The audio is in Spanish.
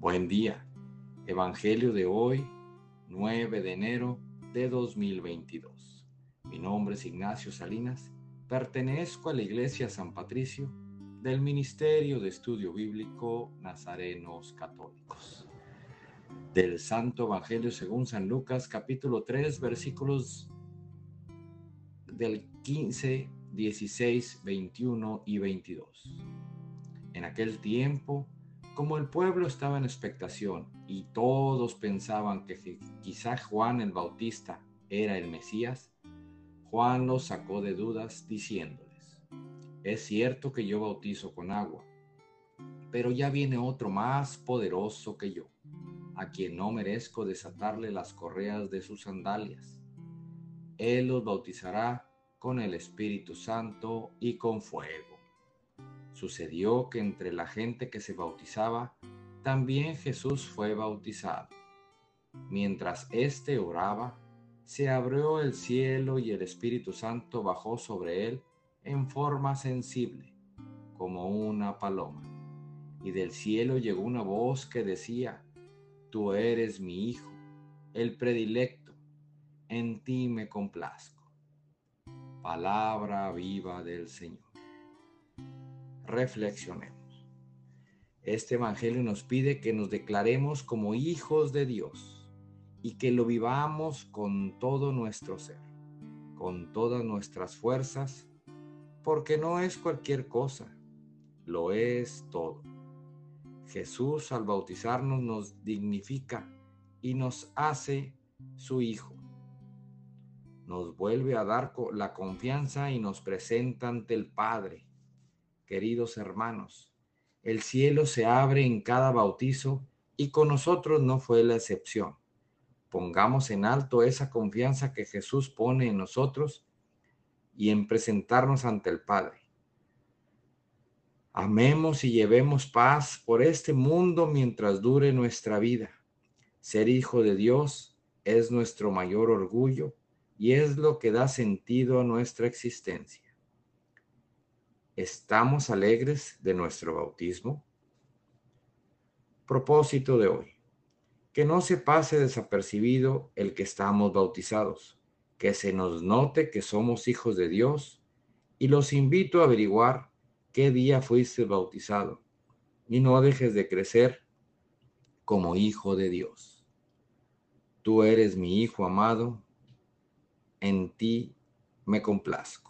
Buen día. Evangelio de hoy, 9 de enero de 2022. Mi nombre es Ignacio Salinas. Pertenezco a la Iglesia San Patricio del Ministerio de Estudio Bíblico Nazarenos Católicos. Del Santo Evangelio según San Lucas, capítulo 3, versículos del 15, 16, 21 y 22. En aquel tiempo, como el pueblo estaba en expectación y todos pensaban que quizá Juan el Bautista era el Mesías, Juan los sacó de dudas diciéndoles, es cierto que yo bautizo con agua, pero ya viene otro más poderoso que yo, a quien no merezco desatarle las correas de sus sandalias. Él los bautizará con el Espíritu Santo y con fuego. Sucedió que entre la gente que se bautizaba, también Jesús fue bautizado. Mientras éste oraba, se abrió el cielo y el Espíritu Santo bajó sobre él en forma sensible, como una paloma. Y del cielo llegó una voz que decía, Tú eres mi Hijo, el predilecto, en ti me complazco. Palabra viva del Señor reflexionemos. Este Evangelio nos pide que nos declaremos como hijos de Dios y que lo vivamos con todo nuestro ser, con todas nuestras fuerzas, porque no es cualquier cosa, lo es todo. Jesús al bautizarnos nos dignifica y nos hace su Hijo. Nos vuelve a dar la confianza y nos presenta ante el Padre queridos hermanos. El cielo se abre en cada bautizo y con nosotros no fue la excepción. Pongamos en alto esa confianza que Jesús pone en nosotros y en presentarnos ante el Padre. Amemos y llevemos paz por este mundo mientras dure nuestra vida. Ser hijo de Dios es nuestro mayor orgullo y es lo que da sentido a nuestra existencia. ¿Estamos alegres de nuestro bautismo? Propósito de hoy. Que no se pase desapercibido el que estamos bautizados, que se nos note que somos hijos de Dios y los invito a averiguar qué día fuiste bautizado y no dejes de crecer como hijo de Dios. Tú eres mi hijo amado, en ti me complazco.